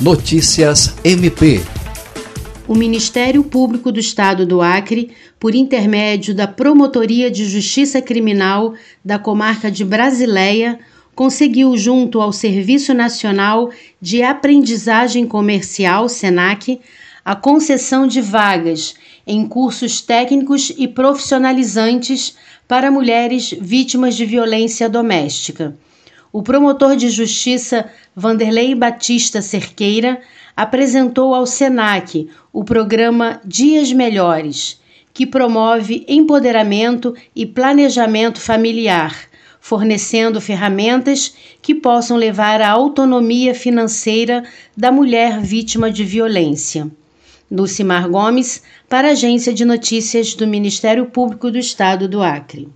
Notícias MP. O Ministério Público do Estado do Acre, por intermédio da Promotoria de Justiça Criminal da Comarca de Brasileia, conseguiu, junto ao Serviço Nacional de Aprendizagem Comercial, SENAC, a concessão de vagas em cursos técnicos e profissionalizantes para mulheres vítimas de violência doméstica o promotor de justiça Vanderlei Batista Cerqueira apresentou ao SENAC o programa Dias Melhores, que promove empoderamento e planejamento familiar, fornecendo ferramentas que possam levar à autonomia financeira da mulher vítima de violência. Lucimar Gomes, para a Agência de Notícias do Ministério Público do Estado do Acre.